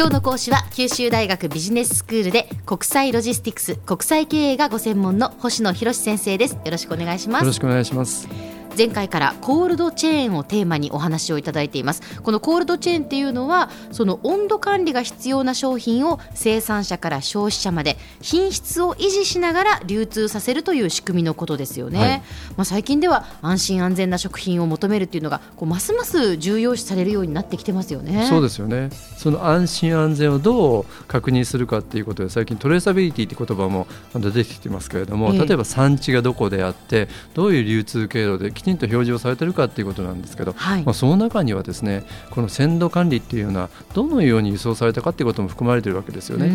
今日の講師は九州大学ビジネススクールで国際ロジスティクス国際経営がご専門の星野博先生です。よろしくお願いします。よろしくお願いします。前回からコールドチェーンをテーマにお話をいただいています。このコールドチェーンっていうのはその温度管理が必要な商品を生産者から消費者まで品質を維持しながら流通させるという仕組みのことですよね、はい、まあ、最近では安心安全な食品を求めるっていうのがこうますます重要視されるようになってきてますよね。そうですよね。その安心安全をどう確認するかっていうことで最近トレーサビリティって言葉も出てきてますけれども、えー、例えば産地がどこであってどういう流通経路できちんと表示をされてるかっていうことなんですけど、はい、まあ、その中にはですねこの鮮度管理っていうのはどのように輸送されたかっていうことも含まれているわけですよね。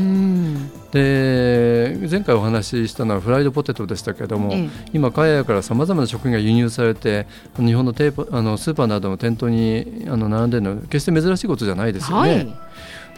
で前回お話ししたのはフライドポテトでしたけれども、ええ、今海外からさまざまな食品が輸入されて日本のテープあのスーパーなどの店頭にあの並んでるのは決して珍しいことじゃないですよね。はい、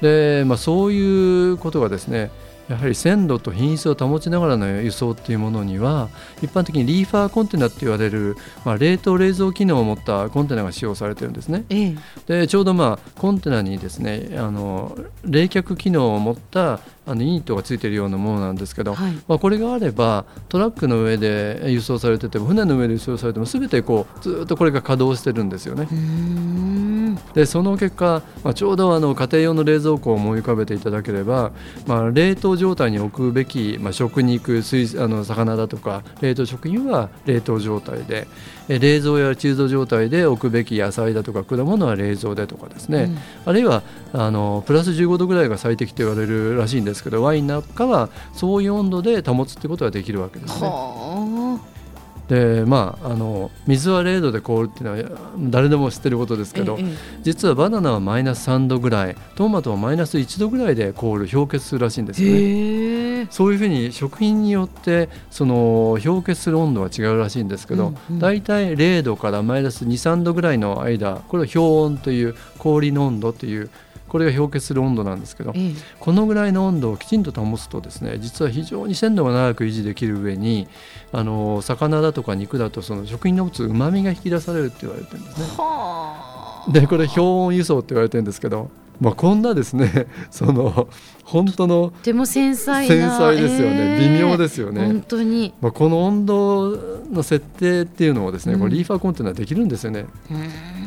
でまあ、そういうことがですねやはり鮮度と品質を保ちながらの輸送っていうものには一般的にリーファーコンテナって言われる、まあ、冷凍冷蔵機能を持ったコンテナが使用されてるんですね。ええ、でちょうどまあコンテナにですねあの冷却機能を持ったあのユニットがついているようなものなんですけど、はい、まあ、これがあればトラックの上で輸送されてても船の上で輸送されても全てこうずっとこれが稼働してるんですよね。でその結果、まあ、ちょうどあの家庭用の冷蔵庫を思い浮かべていただければ、まあ、冷凍状態に置くべき、まあ、食肉水あの魚だとか冷凍食品は冷凍状態で冷蔵やチーズ状態で置くべき野菜だとか果物は冷蔵でとかですね、うん、あるいはあのプラス15度ぐらいが最適と言われるらしいんですけどワインなんかはそういう温度で保つってことができるわけですね。でまあ、あの水は0度で凍るっていうのは誰でも知ってることですけど、ええ、実はバナナはマイナス3度ぐらいトマトはマイナス1度ぐらいで凍る氷結するらしいんですよね。そういうふうに食品によってその氷結する温度は違うらしいんですけど、うんうん、大体0度からマイナス23度ぐらいの間これは氷温という氷の温度というこれが氷結する温度なんですけど、ええ、このぐらいの温度をきちんと保つとですね実は非常に鮮度が長く維持できる上にあの魚だとか肉だとその食品の持つうまみが引き出されるって言われてるんですね。でこれ氷温輸送って言われてるんですけどまあ、こんなですね その本当のでも繊細繊細ですよね、えー、微妙ですよね。本当に、まあ、この温度の設定っていうのをですね、うん、これリーファーコンテナできるんですよね、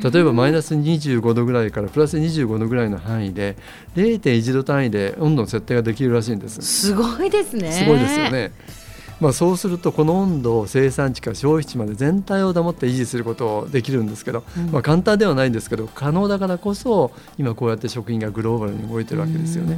例えばマイナス25度ぐらいからプラス25度ぐらいの範囲で0.1度単位で温度の設定ができるらしいんです。すごいですね。すごいですよねまあ、そうするとこの温度を生産地から消費地まで全体を保って維持することできるんですけど、うん、まあ、簡単ではないんですけど可能だからこそ今こうやって食品がグローバルに動いてるわけですよね。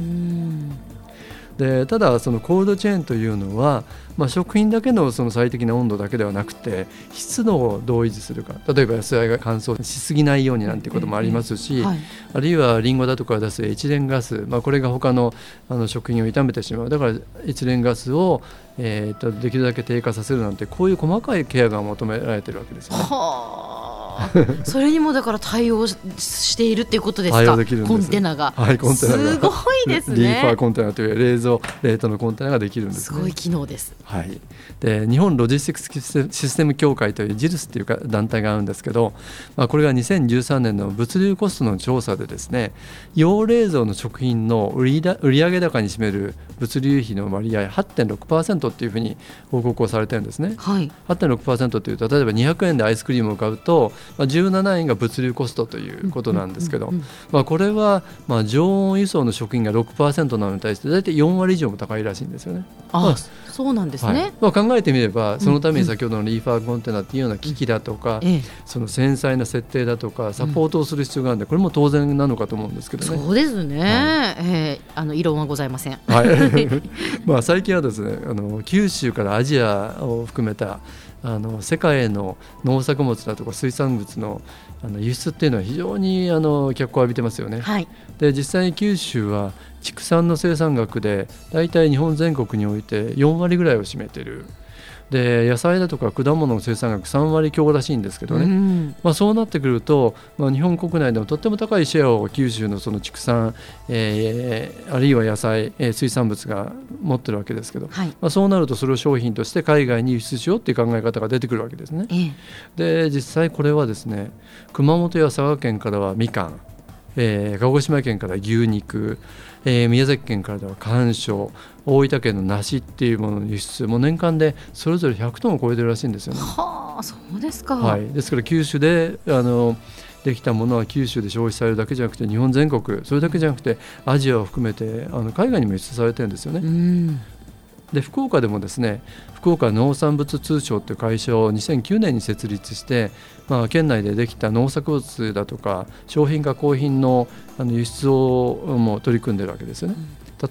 でただそのコールドチェーンというのは、まあ、食品だけのその最適な温度だけではなくて湿度をどう維持するか例えば野菜が乾燥しすぎないようになんてこともありますし、はい、あるいはリンゴだとか出すエチレンガス、まあ、これが他のあの食品を傷めてしまう。だからエチレンガスを、えー、とできるだけ低下させるなんてこういう細かいケアが求められてるわけですよね。それにもだから対応しているっていうことですか？コンテナが。はい、コンテナすごいですね。リーファーコンテナという冷蔵冷凍のコンテナができるんです、ね、すごい機能です。はい。で、日本ロジスティックスシステム協会というジルスっていうか団体があるんですけど、まあこれが2013年の物流コストの調査でですね、洋冷蔵の食品の売りだ売上高に占める物流費の割合8.6%っていうふうに報告をされてるんですね。はい。8.6%というと例えば200円でアイスクリームを買うとまあ、17円が物流コストということなんですけど、まあ、これはまあ常温輸送の食品が6%なのに対して大体4割以上も高いらしいんですよね。あ、まあ、そうなんですね、はい、まあ、考えてみればそのために先ほどのリーファーコンテナっていうような機器だとか、うん、その繊細な設定だとかサポートをする必要があるんでこれも当然なのかと思うんですけどね。そうですね、はい、えー、あの異論はございません、はい。まあ、最近はですねあの九州からアジアを含めたあの世界への農作物だとか水産物のあの輸出っていうのは非常にあの脚光を浴びてますよね。はい、で実際に九州は畜産の生産額で大体日本全国において4割ぐらいを占めているで野菜だとか果物の生産額3割強らしいんですけどね、うん、まあ、そうなってくると、まあ、日本国内でもとっても高いシェアを九州のその畜産、えー、あるいは野菜、えー、水産物が持ってるわけですけど、はい、まあ、そうなるとそれを商品として海外に輸出しようっていう考え方が出てくるわけですね。え。で実際これはですね熊本や佐賀県からはみかんえー、鹿児島県から牛肉、えー、宮崎県からでは甘蔗大分県の梨っていうものの輸出も年間でそれぞれ100トンを超えてるらしいんですよね。はあそうですか、はい、ですから九州であのできたものは九州で消費されるだけじゃなくて日本全国それだけじゃなくてアジアを含めてあの海外にも輸出されてるんですよね。で福岡でもですね福岡農産物通商という会社を2009年に設立して、まあ、県内でできた農作物だとか商品加工品のあの輸出をもう取り組んでるわけですよね。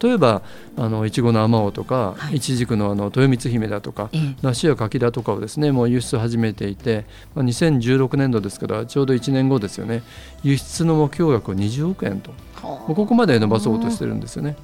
例えばあのいちごのあまおうとか、はい。ちじくのあの豊光姫だとか、ええ、梨や柿だとかをですねもう輸出始めていて、まあ、2016年度ですからちょうど1年後ですよね。輸出の目標額を20億円と、ここまで伸ばそうとしてるんですよね。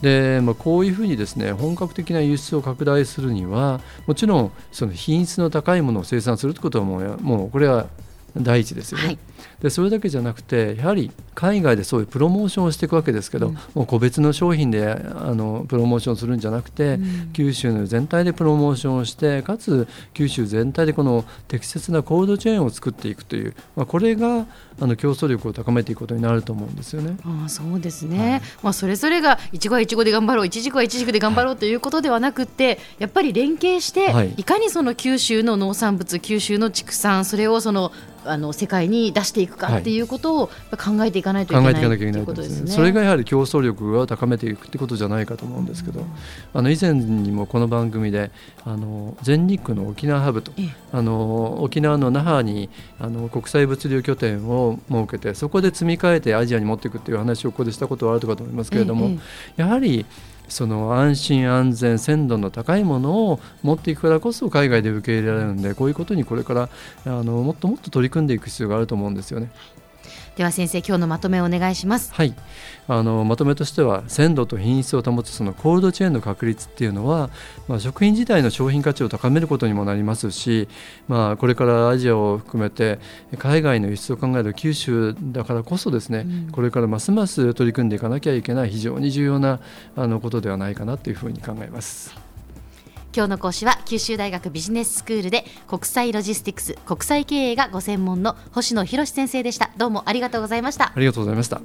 で、まあ、こういうふうにですね本格的な輸出を拡大するにはもちろんその品質の高いものを生産するということはももうこれは第一ですよね。はい。でそれだけじゃなくてやはり海外でそういうプロモーションをしていくわけですけど、うん、もう個別の商品であのプロモーションするんじゃなくて、うん、九州の全体でプロモーションをしてかつ九州全体でこの適切なコールドチェーンを作っていくという、まあ、これがあの競争力を高めていくことになると思うんですよね。あそうですね、はい、まあ、それぞれがいちごはいちごで頑張ろういちじくはいちじくで頑張ろうということではなくてやっぱり連携して、はい、いかにその九州の農産物九州の畜産それをそのあの世界に出していくかってい。うことを考えていかないといけない、はい、ということですね。それがやはり競争力を高めていくってことじゃないかと思うんですけど、うん、あの以前にもこの番組であの全日空の沖縄ハブと、あの沖縄の那覇にあの国際物流拠点を設けてそこで積み替えてアジアに持っていくっていう話をここでしたことはあるかと思いますけれども、やはりその安心安全鮮度の高いものを持っていくからこそ海外で受け入れられるんでこういうことにこれからあのもっともっと取り組んでいく必要があると思うんですよね。では先生今日のまとめをお願いします。はい。あのまとめとしては鮮度と品質を保つそのコールドチェーンの確立っていうのは、まあ、食品自体の商品価値を高めることにもなりますし、まあ、これからアジアを含めて海外の輸出を考える九州だからこそですね、うん、これからますます取り組んでいかなきゃいけない非常に重要なあのことではないかなというふうに考えます。今日の講師は九州大学ビジネススクールで国際ロジスティクス国際経営がご専門の星野博先生でした。どうもありがとうございました。ありがとうございました。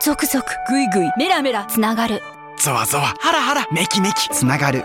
続々ぐいぐいメラメラつながる。ゾワゾワハラハラメキメキつながる